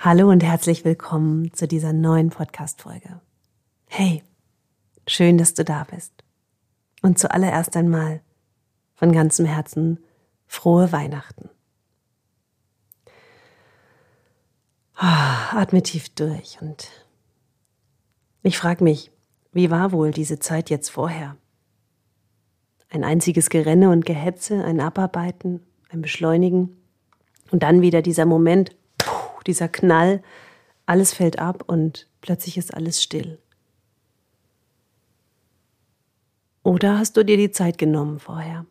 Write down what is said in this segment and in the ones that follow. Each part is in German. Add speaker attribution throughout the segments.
Speaker 1: Hallo und herzlich willkommen zu dieser neuen Podcast-Folge. Hey, schön, dass du da bist. Und zuallererst einmal von ganzem Herzen frohe Weihnachten. Ah, atme tief durch und ich frage mich, wie war wohl diese Zeit jetzt vorher? Ein einziges Gerenne und Gehetze, ein Abarbeiten, ein Beschleunigen und dann wieder dieser Moment, dieser Knall, alles fällt ab und plötzlich ist alles still. Oder hast du dir die Zeit genommen vorher?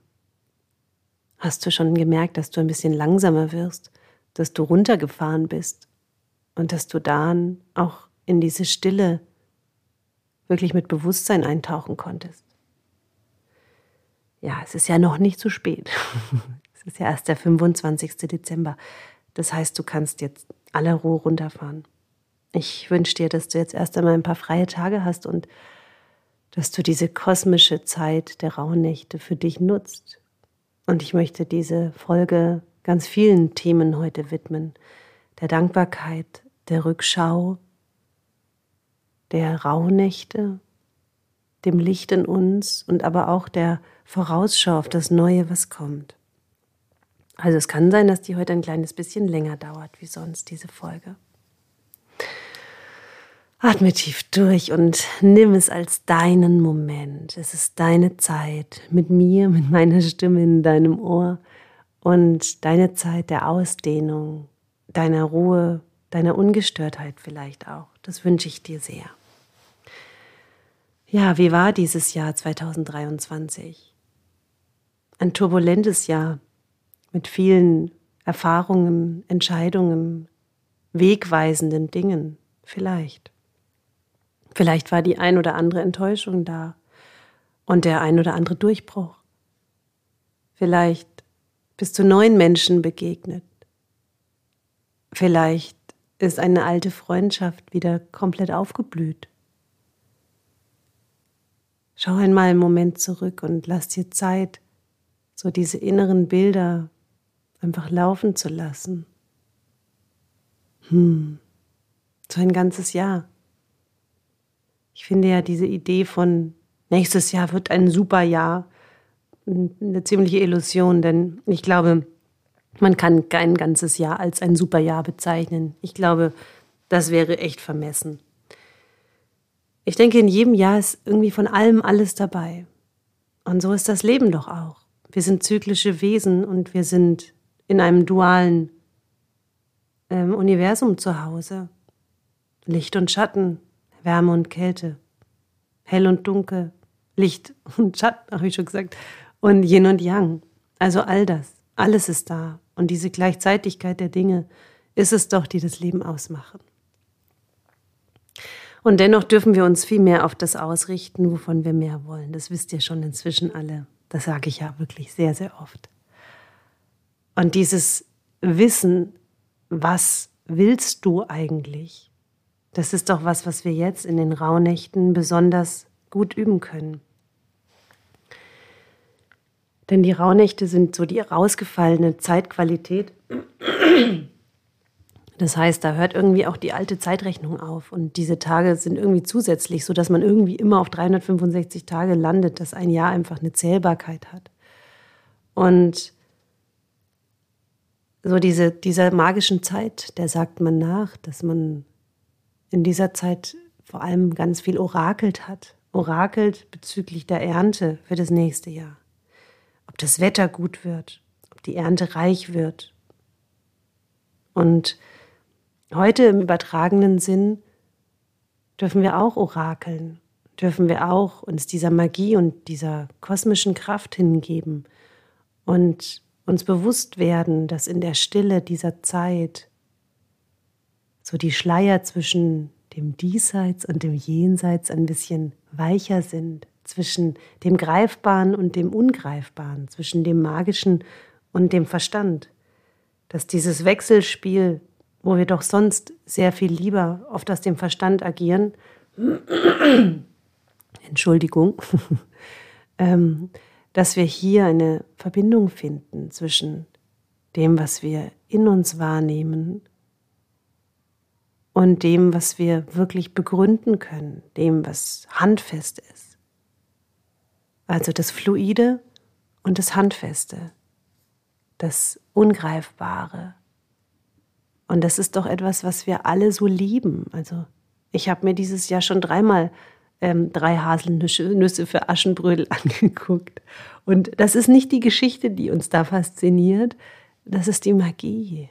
Speaker 1: Hast du schon gemerkt, dass du ein bisschen langsamer wirst, dass du runtergefahren bist und dass du dann auch in diese Stille wirklich mit Bewusstsein eintauchen konntest? Ja, es ist ja noch nicht zu spät. es ist ja erst der 25. Dezember. Das heißt, du kannst jetzt aller Ruhe runterfahren. Ich wünsche dir, dass du jetzt erst einmal ein paar freie Tage hast und dass du diese kosmische Zeit der Rauhnächte für dich nutzt. Und ich möchte diese Folge ganz vielen Themen heute widmen. Der Dankbarkeit, der Rückschau, der Rauhnächte, dem Licht in uns und aber auch der Vorausschau auf das Neue, was kommt. Also es kann sein, dass die heute ein kleines bisschen länger dauert wie sonst, diese Folge. Atme tief durch und nimm es als deinen Moment. Es ist deine Zeit mit mir, mit meiner Stimme in deinem Ohr und deine Zeit der Ausdehnung, deiner Ruhe, deiner Ungestörtheit vielleicht auch. Das wünsche ich dir sehr. Ja, wie war dieses Jahr 2023? Ein turbulentes Jahr mit vielen Erfahrungen, Entscheidungen, wegweisenden Dingen, vielleicht. Vielleicht war die ein oder andere Enttäuschung da und der ein oder andere Durchbruch. Vielleicht bist du neuen Menschen begegnet. Vielleicht ist eine alte Freundschaft wieder komplett aufgeblüht. Schau einmal einen Moment zurück und lass dir Zeit, so diese inneren Bilder einfach laufen zu lassen. Hm, so ein ganzes Jahr. Ich finde ja diese Idee von nächstes Jahr wird ein super Jahr eine ziemliche Illusion, denn ich glaube, man kann kein ganzes Jahr als ein super Jahr bezeichnen. Ich glaube, das wäre echt vermessen. Ich denke, in jedem Jahr ist irgendwie von allem alles dabei. Und so ist das Leben doch auch. Wir sind zyklische Wesen und wir sind in einem dualen ähm, Universum zu Hause. Licht und Schatten, Wärme und Kälte, hell und dunkel, Licht und Schatten, habe ich schon gesagt, und Yin und Yang. Also all das, alles ist da. Und diese Gleichzeitigkeit der Dinge ist es doch, die das Leben ausmachen. Und dennoch dürfen wir uns viel mehr auf das ausrichten, wovon wir mehr wollen. Das wisst ihr schon inzwischen alle. Das sage ich ja wirklich sehr, sehr oft. Und dieses Wissen, was willst du eigentlich? Das ist doch was, was wir jetzt in den Rauhnächten besonders gut üben können. Denn die Rauhnächte sind so die rausgefallene Zeitqualität. Das heißt, da hört irgendwie auch die alte Zeitrechnung auf. Und diese Tage sind irgendwie zusätzlich, sodass man irgendwie immer auf 365 Tage landet, dass ein Jahr einfach eine Zählbarkeit hat. Und so diese, dieser magischen Zeit, der sagt man nach, dass man in dieser Zeit vor allem ganz viel orakelt hat. Orakelt bezüglich der Ernte für das nächste Jahr. Ob das Wetter gut wird, ob die Ernte reich wird. Und heute im übertragenen Sinn dürfen wir auch orakeln, dürfen wir auch uns dieser Magie und dieser kosmischen Kraft hingeben und uns bewusst werden, dass in der Stille dieser Zeit so die Schleier zwischen dem Diesseits und dem Jenseits ein bisschen weicher sind, zwischen dem Greifbaren und dem Ungreifbaren, zwischen dem Magischen und dem Verstand, dass dieses Wechselspiel, wo wir doch sonst sehr viel lieber oft aus dem Verstand agieren, Entschuldigung, ähm, dass wir hier eine Verbindung finden zwischen dem, was wir in uns wahrnehmen und dem, was wir wirklich begründen können, dem, was handfest ist. Also das Fluide und das Handfeste, das Ungreifbare. Und das ist doch etwas, was wir alle so lieben. Also ich habe mir dieses Jahr schon dreimal ähm, drei Haselnüsse für Aschenbrödel angeguckt. Und das ist nicht die Geschichte, die uns da fasziniert, das ist die Magie.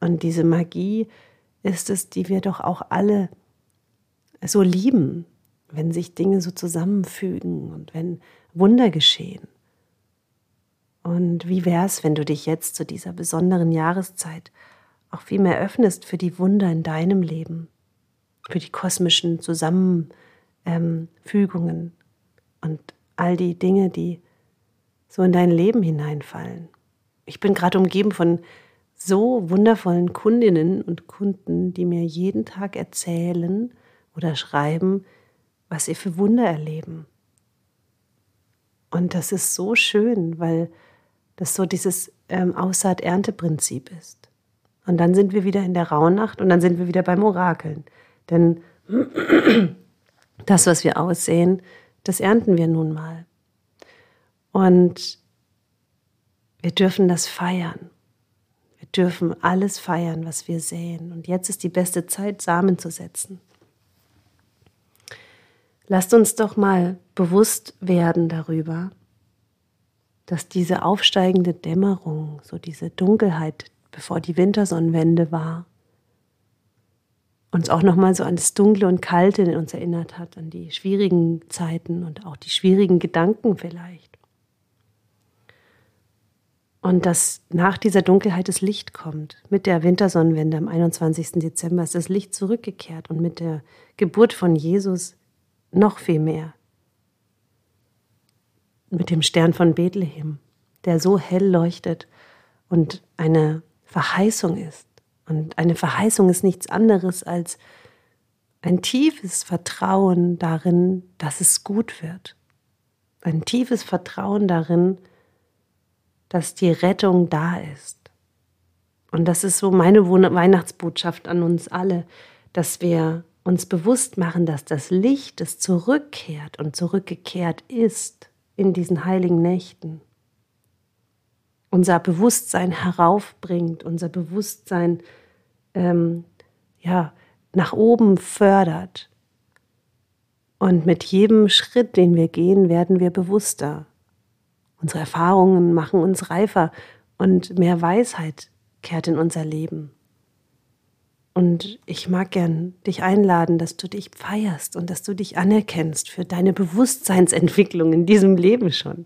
Speaker 1: Und diese Magie ist es, die wir doch auch alle so lieben, wenn sich Dinge so zusammenfügen und wenn Wunder geschehen. Und wie wäre es, wenn du dich jetzt zu dieser besonderen Jahreszeit auch viel mehr öffnest für die Wunder in deinem Leben, für die kosmischen Zusammenfügungen ähm, und all die Dinge, die so in dein Leben hineinfallen. Ich bin gerade umgeben von so wundervollen Kundinnen und Kunden, die mir jeden Tag erzählen oder schreiben, was sie für Wunder erleben. Und das ist so schön, weil das so dieses ähm, Aussaat-Ernte-Prinzip ist. Und dann sind wir wieder in der Rauhnacht und dann sind wir wieder beim Orakeln. Denn das, was wir aussehen, das ernten wir nun mal. Und wir dürfen das feiern. Wir dürfen alles feiern, was wir sehen. Und jetzt ist die beste Zeit, Samen zu setzen. Lasst uns doch mal bewusst werden darüber, dass diese aufsteigende Dämmerung, so diese Dunkelheit, bevor die Wintersonnenwende war, uns auch nochmal so an das Dunkle und Kalte in uns erinnert hat, an die schwierigen Zeiten und auch die schwierigen Gedanken vielleicht. Und dass nach dieser Dunkelheit das Licht kommt. Mit der Wintersonnenwende am 21. Dezember ist das Licht zurückgekehrt und mit der Geburt von Jesus noch viel mehr. Mit dem Stern von Bethlehem, der so hell leuchtet und eine Verheißung ist. Und eine Verheißung ist nichts anderes als ein tiefes Vertrauen darin, dass es gut wird. Ein tiefes Vertrauen darin, dass die Rettung da ist. Und das ist so meine Weihnachtsbotschaft an uns alle, dass wir uns bewusst machen, dass das Licht, das zurückkehrt und zurückgekehrt ist in diesen heiligen Nächten, unser Bewusstsein heraufbringt, unser Bewusstsein ähm, ja, nach oben fördert. Und mit jedem Schritt, den wir gehen, werden wir bewusster. Unsere Erfahrungen machen uns reifer und mehr Weisheit kehrt in unser Leben. Und ich mag gern dich einladen, dass du dich feierst und dass du dich anerkennst für deine Bewusstseinsentwicklung in diesem Leben schon.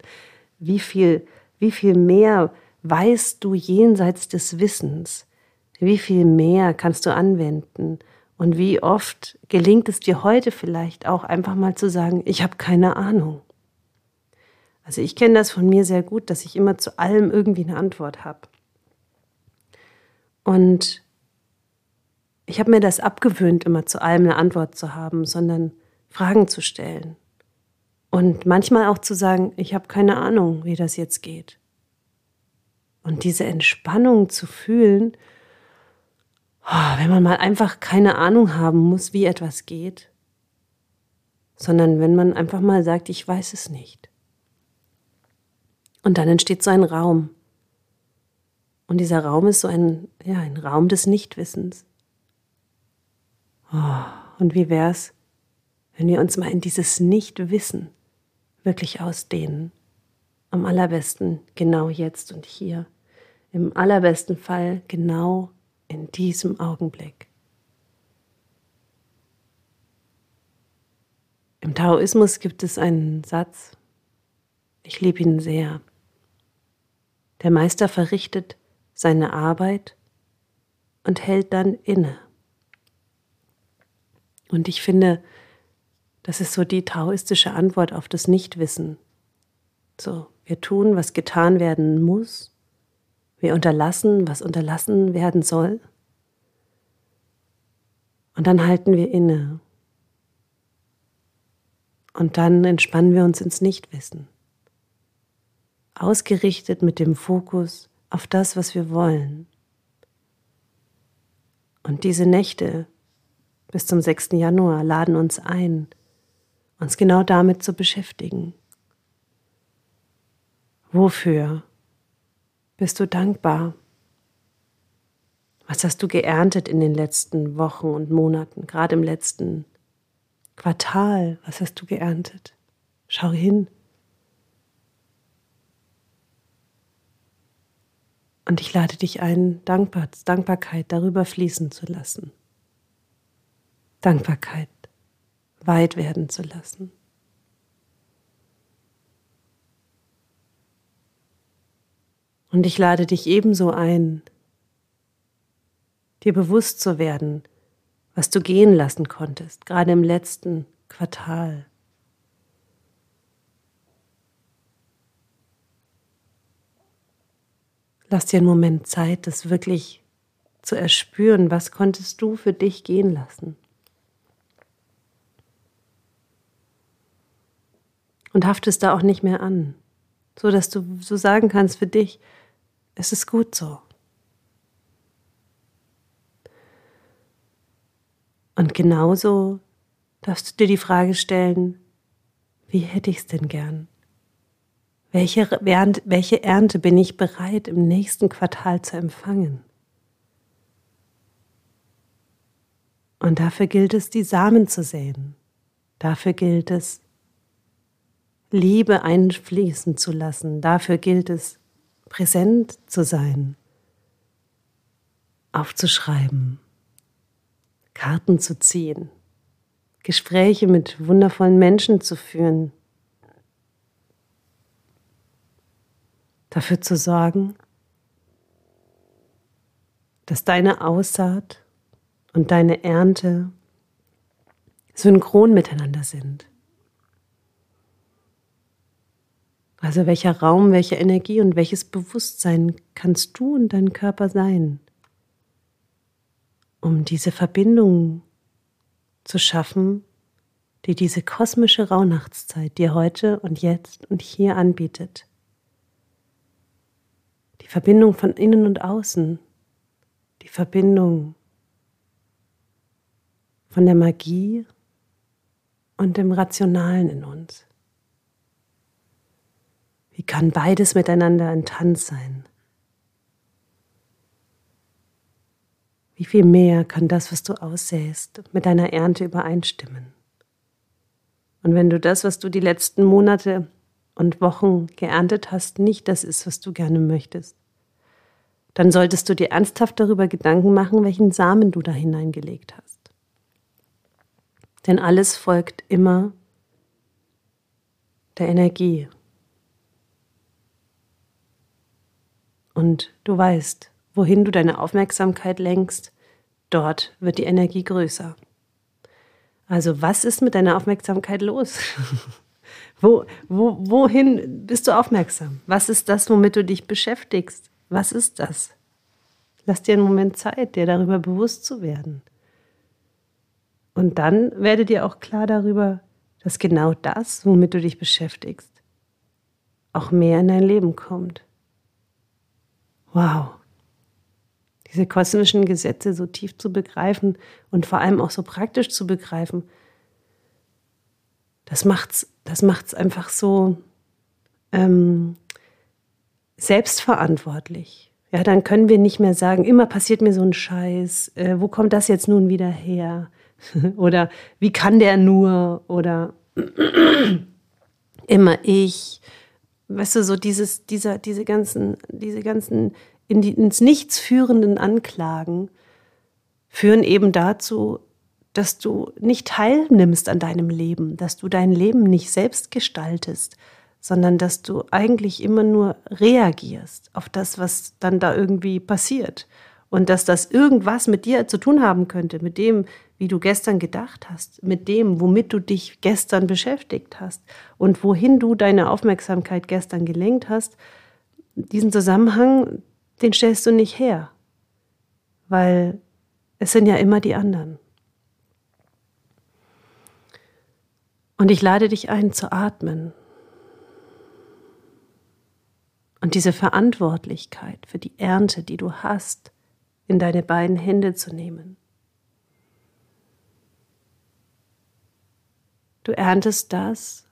Speaker 1: Wie viel, wie viel mehr weißt du jenseits des Wissens? Wie viel mehr kannst du anwenden? Und wie oft gelingt es dir heute vielleicht auch einfach mal zu sagen, ich habe keine Ahnung. Also ich kenne das von mir sehr gut, dass ich immer zu allem irgendwie eine Antwort habe. Und ich habe mir das abgewöhnt, immer zu allem eine Antwort zu haben, sondern Fragen zu stellen. Und manchmal auch zu sagen, ich habe keine Ahnung, wie das jetzt geht. Und diese Entspannung zu fühlen, oh, wenn man mal einfach keine Ahnung haben muss, wie etwas geht, sondern wenn man einfach mal sagt, ich weiß es nicht. Und dann entsteht so ein Raum. Und dieser Raum ist so ein, ja, ein Raum des Nichtwissens. Oh, und wie wäre es, wenn wir uns mal in dieses Nichtwissen wirklich ausdehnen? Am allerbesten genau jetzt und hier. Im allerbesten Fall genau in diesem Augenblick. Im Taoismus gibt es einen Satz, ich liebe ihn sehr. Der Meister verrichtet seine Arbeit und hält dann inne. Und ich finde, das ist so die taoistische Antwort auf das Nichtwissen. So, wir tun, was getan werden muss. Wir unterlassen, was unterlassen werden soll. Und dann halten wir inne. Und dann entspannen wir uns ins Nichtwissen ausgerichtet mit dem Fokus auf das, was wir wollen. Und diese Nächte bis zum 6. Januar laden uns ein, uns genau damit zu beschäftigen. Wofür bist du dankbar? Was hast du geerntet in den letzten Wochen und Monaten, gerade im letzten Quartal? Was hast du geerntet? Schau hin. Und ich lade dich ein, Dankbar, Dankbarkeit darüber fließen zu lassen. Dankbarkeit weit werden zu lassen. Und ich lade dich ebenso ein, dir bewusst zu werden, was du gehen lassen konntest, gerade im letzten Quartal. Lass dir einen Moment Zeit, das wirklich zu erspüren, was konntest du für dich gehen lassen. Und haftest da auch nicht mehr an, so dass du so sagen kannst für dich, es ist gut so. Und genauso darfst du dir die Frage stellen, wie hätte ich es denn gern? Welche, welche Ernte bin ich bereit im nächsten Quartal zu empfangen? Und dafür gilt es, die Samen zu säen. Dafür gilt es, Liebe einfließen zu lassen. Dafür gilt es, präsent zu sein, aufzuschreiben, Karten zu ziehen, Gespräche mit wundervollen Menschen zu führen, dafür zu sorgen, dass deine Aussaat und deine Ernte synchron miteinander sind. Also welcher Raum, welche Energie und welches Bewusstsein kannst du und dein Körper sein, um diese Verbindung zu schaffen, die diese kosmische Rauhnachtszeit dir heute und jetzt und hier anbietet. Die Verbindung von innen und außen, die Verbindung von der Magie und dem Rationalen in uns. Wie kann beides miteinander ein Tanz sein? Wie viel mehr kann das, was du aussäst, mit deiner Ernte übereinstimmen? Und wenn du das, was du die letzten Monate und Wochen geerntet hast, nicht das ist, was du gerne möchtest, dann solltest du dir ernsthaft darüber Gedanken machen, welchen Samen du da hineingelegt hast. Denn alles folgt immer der Energie. Und du weißt, wohin du deine Aufmerksamkeit lenkst, dort wird die Energie größer. Also was ist mit deiner Aufmerksamkeit los? Wo, wo, wohin bist du aufmerksam? Was ist das, womit du dich beschäftigst? Was ist das? Lass dir einen Moment Zeit, dir darüber bewusst zu werden. Und dann werde dir auch klar darüber, dass genau das, womit du dich beschäftigst, auch mehr in dein Leben kommt. Wow. Diese kosmischen Gesetze so tief zu begreifen und vor allem auch so praktisch zu begreifen, das macht's, das macht's einfach so ähm, selbstverantwortlich. Ja, dann können wir nicht mehr sagen, immer passiert mir so ein Scheiß, äh, wo kommt das jetzt nun wieder her? oder wie kann der nur? Oder immer ich. Weißt du, so dieses, dieser, diese ganzen, diese ganzen in die, ins Nichts führenden Anklagen führen eben dazu, dass du nicht teilnimmst an deinem Leben, dass du dein Leben nicht selbst gestaltest, sondern dass du eigentlich immer nur reagierst auf das, was dann da irgendwie passiert. Und dass das irgendwas mit dir zu tun haben könnte, mit dem, wie du gestern gedacht hast, mit dem, womit du dich gestern beschäftigt hast und wohin du deine Aufmerksamkeit gestern gelenkt hast. Diesen Zusammenhang, den stellst du nicht her, weil es sind ja immer die anderen. Und ich lade dich ein zu atmen und diese Verantwortlichkeit für die Ernte, die du hast, in deine beiden Hände zu nehmen. Du erntest das,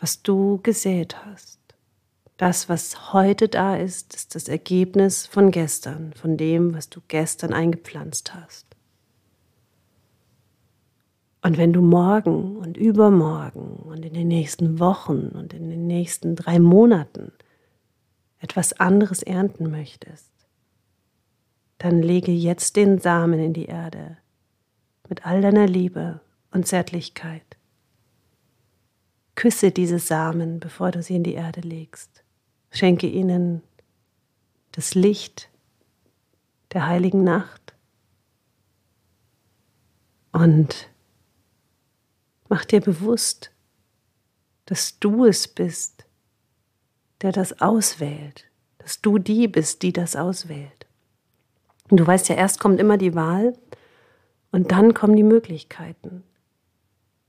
Speaker 1: was du gesät hast. Das, was heute da ist, ist das Ergebnis von gestern, von dem, was du gestern eingepflanzt hast. Und wenn du morgen und übermorgen und in den nächsten Wochen und in den nächsten drei Monaten etwas anderes ernten möchtest, dann lege jetzt den Samen in die Erde mit all deiner Liebe und Zärtlichkeit. Küsse diese Samen, bevor du sie in die Erde legst. Schenke ihnen das Licht der heiligen Nacht und mach dir bewusst, dass du es bist, der das auswählt, dass du die bist, die das auswählt. Und du weißt ja, erst kommt immer die Wahl und dann kommen die Möglichkeiten.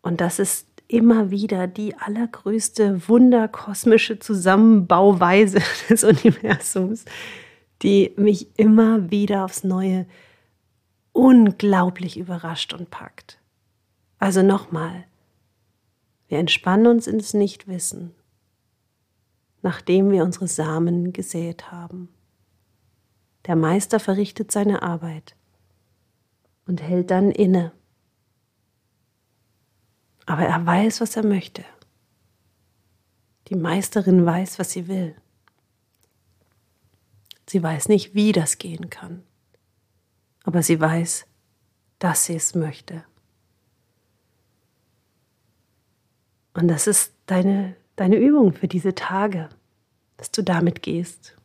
Speaker 1: Und das ist immer wieder die allergrößte wunderkosmische Zusammenbauweise des Universums, die mich immer wieder aufs Neue unglaublich überrascht und packt. Also nochmal, wir entspannen uns ins Nichtwissen, nachdem wir unsere Samen gesät haben. Der Meister verrichtet seine Arbeit und hält dann inne. Aber er weiß, was er möchte. Die Meisterin weiß, was sie will. Sie weiß nicht, wie das gehen kann, aber sie weiß, dass sie es möchte. Und das ist deine, deine Übung für diese Tage, dass du damit gehst,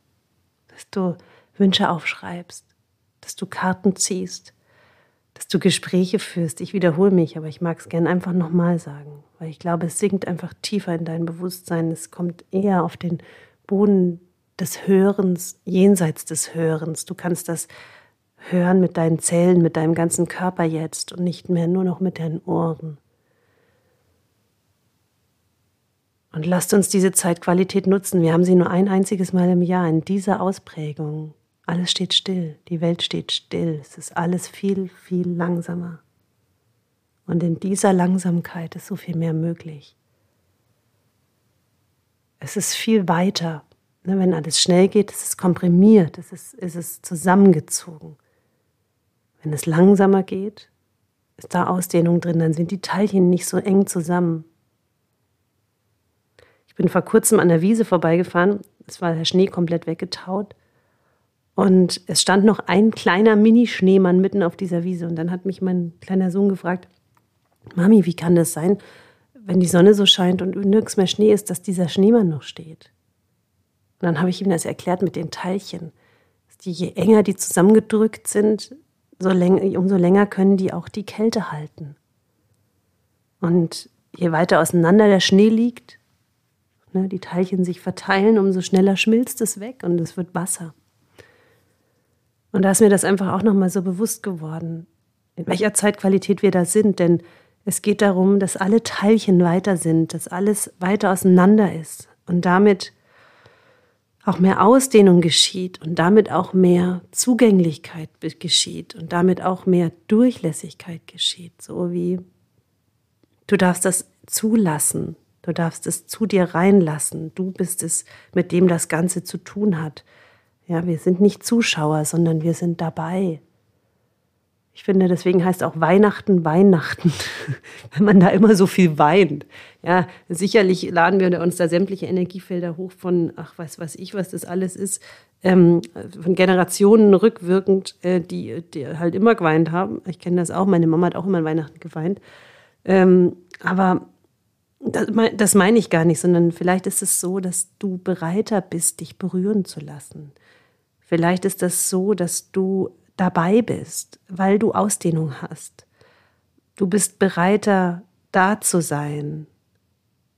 Speaker 1: dass du Wünsche aufschreibst, dass du Karten ziehst, dass du Gespräche führst. Ich wiederhole mich, aber ich mag es gern einfach nochmal sagen, weil ich glaube, es sinkt einfach tiefer in dein Bewusstsein. Es kommt eher auf den Boden des Hörens, jenseits des Hörens. Du kannst das hören mit deinen Zellen, mit deinem ganzen Körper jetzt und nicht mehr nur noch mit deinen Ohren. Und lasst uns diese Zeitqualität nutzen. Wir haben sie nur ein einziges Mal im Jahr in dieser Ausprägung. Alles steht still, die Welt steht still, es ist alles viel, viel langsamer. Und in dieser Langsamkeit ist so viel mehr möglich. Es ist viel weiter. Ne, wenn alles schnell geht, ist es komprimiert, es ist, ist es zusammengezogen. Wenn es langsamer geht, ist da Ausdehnung drin, dann sind die Teilchen nicht so eng zusammen. Ich bin vor kurzem an der Wiese vorbeigefahren, es war der Schnee komplett weggetaut und es stand noch ein kleiner Mini-Schneemann mitten auf dieser Wiese. Und dann hat mich mein kleiner Sohn gefragt, Mami, wie kann das sein, wenn die Sonne so scheint und nirgends mehr Schnee ist, dass dieser Schneemann noch steht? Und dann habe ich ihm das erklärt mit den Teilchen. Die, je enger die zusammengedrückt sind, so läng umso länger können die auch die Kälte halten. Und je weiter auseinander der Schnee liegt, ne, die Teilchen sich verteilen, umso schneller schmilzt es weg und es wird Wasser. Und da ist mir das einfach auch nochmal so bewusst geworden, in welcher Zeitqualität wir da sind. Denn es geht darum, dass alle Teilchen weiter sind, dass alles weiter auseinander ist und damit auch mehr Ausdehnung geschieht und damit auch mehr Zugänglichkeit geschieht und damit auch mehr Durchlässigkeit geschieht. So wie du darfst das zulassen, du darfst es zu dir reinlassen, du bist es, mit dem das Ganze zu tun hat. Ja, wir sind nicht Zuschauer, sondern wir sind dabei. Ich finde, deswegen heißt auch Weihnachten Weihnachten, wenn man da immer so viel weint. Ja, sicherlich laden wir uns da sämtliche Energiefelder hoch von, ach, was weiß ich, was das alles ist, ähm, von Generationen rückwirkend, äh, die, die halt immer geweint haben. Ich kenne das auch, meine Mama hat auch immer an Weihnachten geweint. Ähm, aber das, das meine ich gar nicht, sondern vielleicht ist es so, dass du bereiter bist, dich berühren zu lassen Vielleicht ist das so, dass du dabei bist, weil du Ausdehnung hast. Du bist bereiter, da zu sein.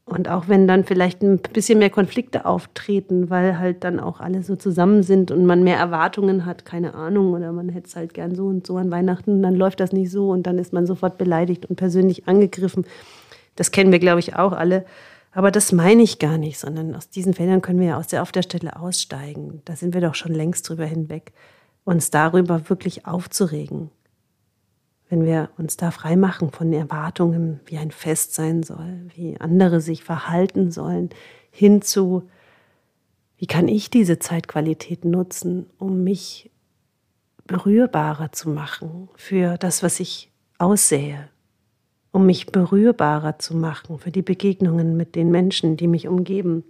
Speaker 1: Und auch wenn dann vielleicht ein bisschen mehr Konflikte auftreten, weil halt dann auch alle so zusammen sind und man mehr Erwartungen hat, keine Ahnung, oder man hätte es halt gern so und so an Weihnachten, dann läuft das nicht so und dann ist man sofort beleidigt und persönlich angegriffen. Das kennen wir, glaube ich, auch alle. Aber das meine ich gar nicht, sondern aus diesen Feldern können wir ja aus der, auf der Stelle aussteigen. Da sind wir doch schon längst drüber hinweg, uns darüber wirklich aufzuregen. wenn wir uns da frei machen von Erwartungen, wie ein Fest sein soll, wie andere sich verhalten sollen, hin zu, wie kann ich diese Zeitqualität nutzen, um mich berührbarer zu machen für das, was ich aussähe, um mich berührbarer zu machen für die Begegnungen mit den Menschen, die mich umgeben.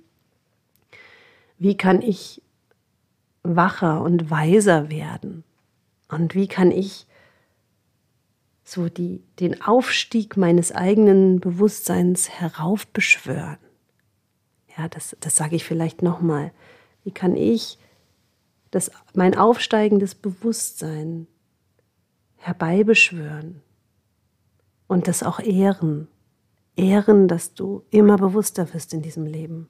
Speaker 1: Wie kann ich wacher und weiser werden? Und wie kann ich so die, den Aufstieg meines eigenen Bewusstseins heraufbeschwören? Ja, das, das sage ich vielleicht nochmal. Wie kann ich das, mein aufsteigendes Bewusstsein herbeibeschwören und das auch ehren? Ehren, dass du immer bewusster wirst in diesem Leben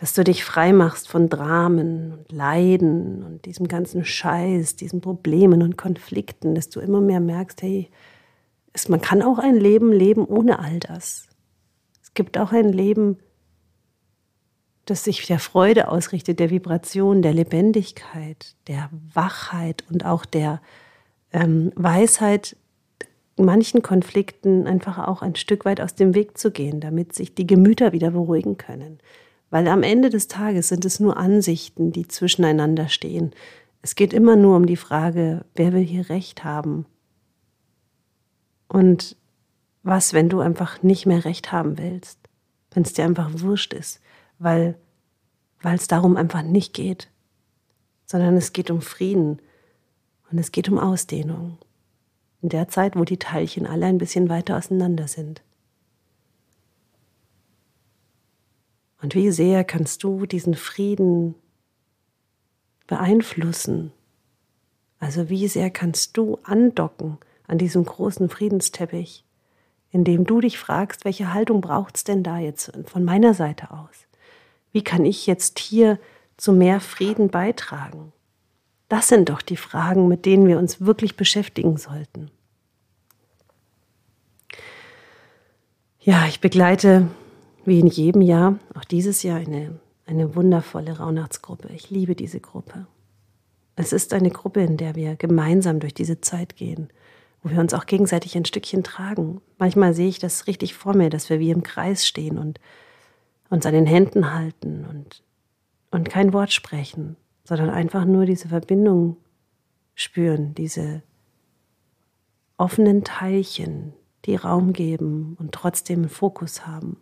Speaker 1: dass du dich frei machst von Dramen und Leiden und diesem ganzen Scheiß, diesen Problemen und Konflikten, dass du immer mehr merkst, hey, es, man kann auch ein Leben leben ohne all das. Es gibt auch ein Leben, das sich der Freude ausrichtet, der Vibration, der Lebendigkeit, der Wachheit und auch der ähm, Weisheit, manchen Konflikten einfach auch ein Stück weit aus dem Weg zu gehen, damit sich die Gemüter wieder beruhigen können. Weil am Ende des Tages sind es nur Ansichten, die zwischeneinander stehen. Es geht immer nur um die Frage, wer will hier Recht haben? Und was, wenn du einfach nicht mehr Recht haben willst? Wenn es dir einfach wurscht ist, weil es darum einfach nicht geht, sondern es geht um Frieden und es geht um Ausdehnung. In der Zeit, wo die Teilchen alle ein bisschen weiter auseinander sind. Und wie sehr kannst du diesen Frieden beeinflussen? Also wie sehr kannst du andocken an diesem großen Friedensteppich, indem du dich fragst, welche Haltung braucht es denn da jetzt von meiner Seite aus? Wie kann ich jetzt hier zu mehr Frieden beitragen? Das sind doch die Fragen, mit denen wir uns wirklich beschäftigen sollten. Ja, ich begleite wie in jedem Jahr, auch dieses Jahr eine, eine wundervolle Rauhnachtsgruppe. Ich liebe diese Gruppe. Es ist eine Gruppe, in der wir gemeinsam durch diese Zeit gehen, wo wir uns auch gegenseitig ein Stückchen tragen. Manchmal sehe ich das richtig vor mir, dass wir wie im Kreis stehen und uns an den Händen halten und, und kein Wort sprechen, sondern einfach nur diese Verbindung spüren, diese offenen Teilchen, die Raum geben und trotzdem einen Fokus haben.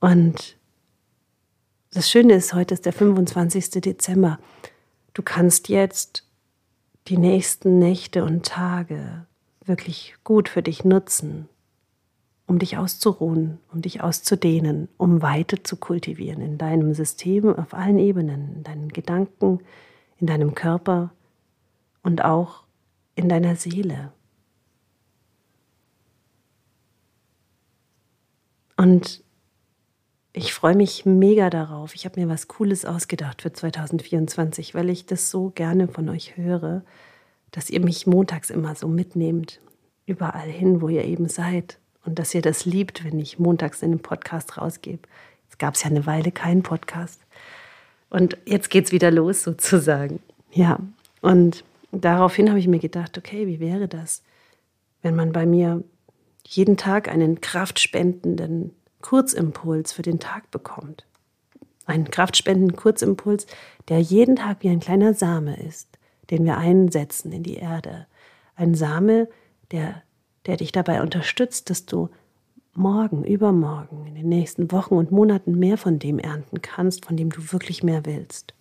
Speaker 1: Und das Schöne ist, heute ist der 25. Dezember. Du kannst jetzt die nächsten Nächte und Tage wirklich gut für dich nutzen, um dich auszuruhen, um dich auszudehnen, um Weite zu kultivieren in deinem System auf allen Ebenen, in deinen Gedanken, in deinem Körper und auch in deiner Seele. Und ich freue mich mega darauf. Ich habe mir was Cooles ausgedacht für 2024, weil ich das so gerne von euch höre, dass ihr mich montags immer so mitnehmt, überall hin, wo ihr eben seid. Und dass ihr das liebt, wenn ich montags in den Podcast rausgebe. Jetzt gab es ja eine Weile keinen Podcast. Und jetzt geht es wieder los, sozusagen. Ja, und daraufhin habe ich mir gedacht, okay, wie wäre das, wenn man bei mir jeden Tag einen kraftspendenden Kurzimpuls für den Tag bekommt. Einen kraftspendenden Kurzimpuls, der jeden Tag wie ein kleiner Same ist, den wir einsetzen in die Erde. Ein Same, der, der dich dabei unterstützt, dass du morgen, übermorgen, in den nächsten Wochen und Monaten mehr von dem ernten kannst, von dem du wirklich mehr willst.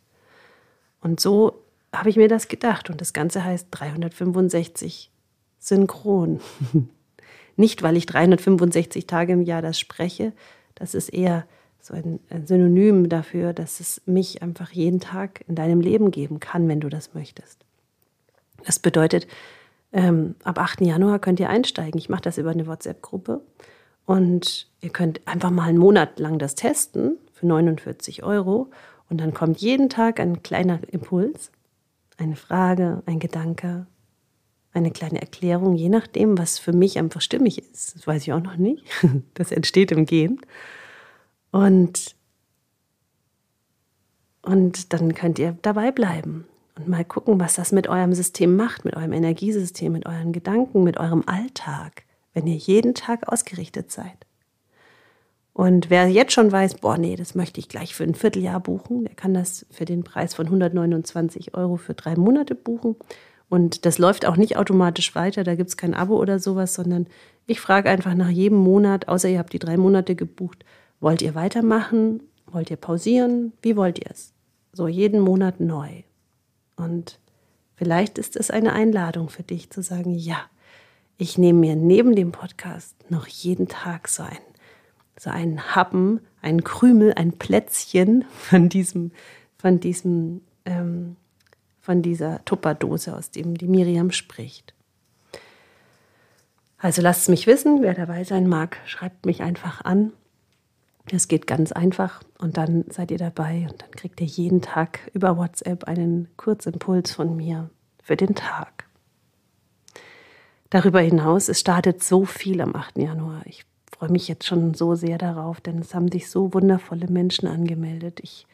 Speaker 1: Und so habe ich mir das gedacht und das Ganze heißt 365 synchron. Nicht, weil ich 365 Tage im Jahr das spreche, das ist eher so ein, ein Synonym dafür, dass es mich einfach jeden Tag in deinem Leben geben kann, wenn du das möchtest. Das bedeutet, ähm, ab 8. Januar könnt ihr einsteigen. Ich mache das über eine WhatsApp-Gruppe und ihr könnt einfach mal einen Monat lang das testen für 49 Euro und dann kommt jeden Tag ein kleiner Impuls, eine Frage, ein Gedanke, eine kleine Erklärung, je nachdem, was für mich einfach stimmig ist. Das weiß ich auch noch nicht. Das entsteht im Gehen. Und, und dann könnt ihr dabei bleiben und mal gucken, was das mit eurem System macht, mit eurem Energiesystem, mit euren Gedanken, mit eurem Alltag, wenn ihr jeden Tag ausgerichtet seid. Und wer jetzt schon weiß, boah, nee, das möchte ich gleich für ein Vierteljahr buchen, der kann das für den Preis von 129 Euro für drei Monate buchen. Und das läuft auch nicht automatisch weiter, da gibt es kein Abo oder sowas, sondern ich frage einfach nach jedem Monat, außer ihr habt die drei Monate gebucht, wollt ihr weitermachen? Wollt ihr pausieren? Wie wollt ihr es? So jeden Monat neu. Und vielleicht ist es eine Einladung für dich zu sagen, ja, ich nehme mir neben dem Podcast noch jeden Tag so ein so ein Happen, ein Krümel, ein Plätzchen von diesem, von diesem, ähm, von dieser Tupperdose, aus dem die Miriam spricht. Also lasst es mich wissen, wer dabei sein mag, schreibt mich einfach an. Es geht ganz einfach und dann seid ihr dabei und dann kriegt ihr jeden Tag über WhatsApp einen Kurzimpuls von mir für den Tag. Darüber hinaus, es startet so viel am 8. Januar. Ich freue mich jetzt schon so sehr darauf, denn es haben sich so wundervolle Menschen angemeldet. Ich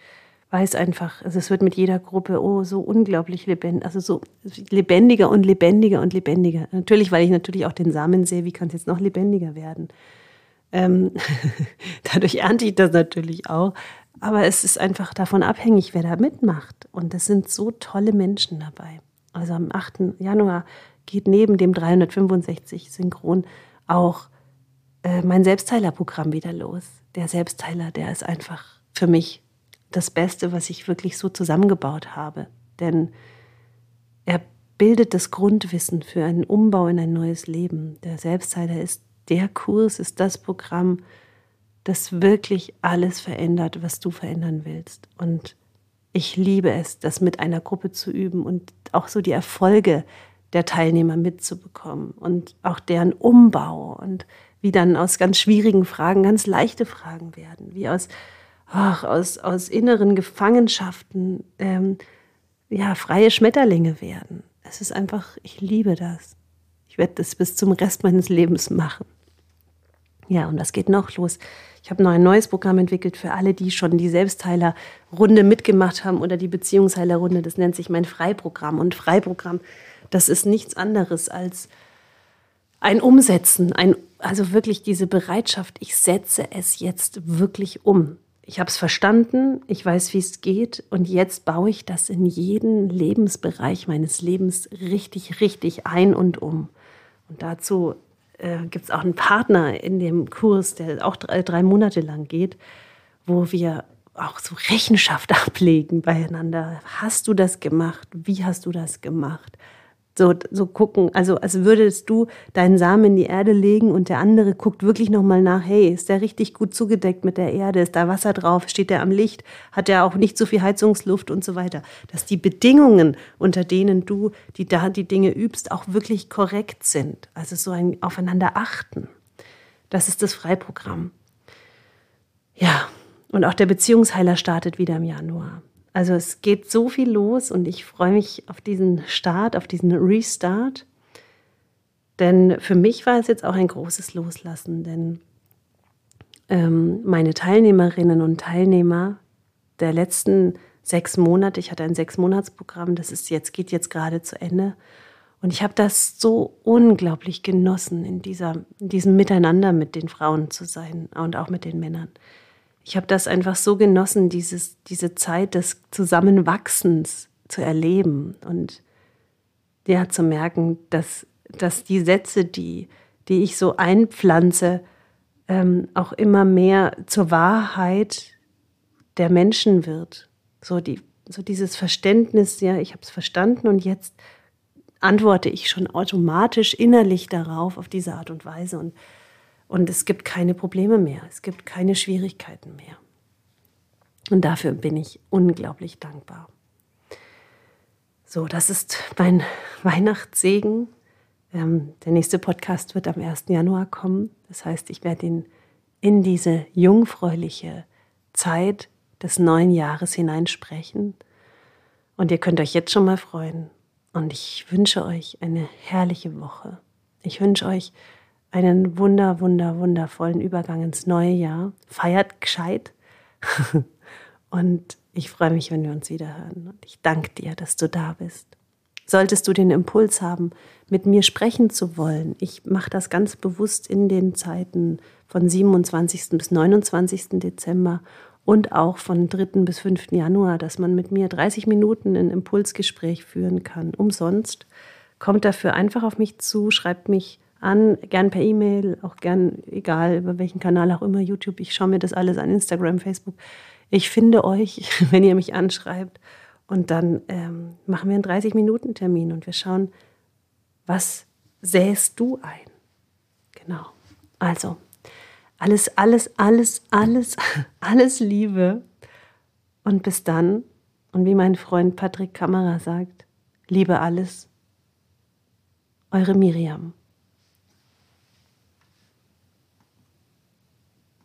Speaker 1: weiß einfach, also es wird mit jeder Gruppe oh so unglaublich lebendig, also so lebendiger und lebendiger und lebendiger. Natürlich, weil ich natürlich auch den Samen sehe, wie kann es jetzt noch lebendiger werden. Ähm, dadurch ernte ich das natürlich auch. Aber es ist einfach davon abhängig, wer da mitmacht. Und es sind so tolle Menschen dabei. Also am 8. Januar geht neben dem 365 Synchron auch äh, mein Selbstteilerprogramm wieder los. Der Selbstteiler, der ist einfach für mich das Beste, was ich wirklich so zusammengebaut habe. Denn er bildet das Grundwissen für einen Umbau in ein neues Leben. Der Selbstteiler ist der Kurs, ist das Programm, das wirklich alles verändert, was du verändern willst. Und ich liebe es, das mit einer Gruppe zu üben und auch so die Erfolge der Teilnehmer mitzubekommen und auch deren Umbau und wie dann aus ganz schwierigen Fragen ganz leichte Fragen werden, wie aus, ach, aus, aus inneren Gefangenschaften ähm, ja, freie Schmetterlinge werden. Es ist einfach, ich liebe das. Ich werde das bis zum Rest meines Lebens machen. Ja, und was geht noch los? Ich habe noch ein neues Programm entwickelt für alle, die schon die Selbstheilerrunde mitgemacht haben oder die Beziehungsheilerrunde. Das nennt sich mein Freiprogramm. Und Freiprogramm, das ist nichts anderes als ein Umsetzen, ein, also wirklich diese Bereitschaft, ich setze es jetzt wirklich um. Ich habe es verstanden, ich weiß, wie es geht und jetzt baue ich das in jeden Lebensbereich meines Lebens richtig, richtig ein und um. Und dazu äh, gibt es auch einen Partner in dem Kurs, der auch drei, drei Monate lang geht, wo wir auch so Rechenschaft ablegen beieinander. Hast du das gemacht? Wie hast du das gemacht? So, so gucken, also als würdest du deinen Samen in die Erde legen und der andere guckt wirklich nochmal nach, hey, ist der richtig gut zugedeckt mit der Erde, ist da Wasser drauf, steht der am Licht, hat der auch nicht so viel Heizungsluft und so weiter. Dass die Bedingungen, unter denen du die, da die Dinge übst, auch wirklich korrekt sind. Also so ein Aufeinander achten. Das ist das Freiprogramm. Ja, und auch der Beziehungsheiler startet wieder im Januar. Also es geht so viel los und ich freue mich auf diesen Start, auf diesen Restart. Denn für mich war es jetzt auch ein großes Loslassen, denn ähm, meine Teilnehmerinnen und Teilnehmer der letzten sechs Monate, ich hatte ein Sechs-Monats-Programm, das ist jetzt, geht jetzt gerade zu Ende. Und ich habe das so unglaublich genossen, in, dieser, in diesem Miteinander mit den Frauen zu sein und auch mit den Männern ich habe das einfach so genossen, dieses, diese Zeit des Zusammenwachsens zu erleben und ja, zu merken, dass, dass die Sätze, die, die ich so einpflanze, ähm, auch immer mehr zur Wahrheit der Menschen wird. So, die, so dieses Verständnis, ja, ich habe es verstanden und jetzt antworte ich schon automatisch innerlich darauf, auf diese Art und Weise. Und und es gibt keine Probleme mehr, es gibt keine Schwierigkeiten mehr. Und dafür bin ich unglaublich dankbar. So, das ist mein Weihnachtssegen. Ähm, der nächste Podcast wird am 1. Januar kommen. Das heißt, ich werde ihn in diese jungfräuliche Zeit des neuen Jahres hineinsprechen. Und ihr könnt euch jetzt schon mal freuen. Und ich wünsche euch eine herrliche Woche. Ich wünsche euch einen wunder, wunder, wundervollen Übergang ins neue Jahr. Feiert gescheit. Und Ich freue mich, wenn wir uns wieder hören und ich danke dir, dass du da bist. Solltest du den Impuls haben, mit mir sprechen zu wollen, ich mache das ganz bewusst in den Zeiten von 27. bis 29. Dezember und auch von 3. bis 5. Januar, dass man mit mir 30 Minuten ein Impulsgespräch führen kann, umsonst. Kommt dafür einfach auf mich zu, schreibt mich an, gern per E-Mail, auch gern, egal über welchen Kanal auch immer, YouTube. Ich schaue mir das alles an, Instagram, Facebook. Ich finde euch, wenn ihr mich anschreibt. Und dann ähm, machen wir einen 30-Minuten-Termin und wir schauen, was sähst du ein? Genau. Also, alles, alles, alles, alles, alles Liebe. Und bis dann. Und wie mein Freund Patrick Kammerer sagt, liebe alles. Eure Miriam.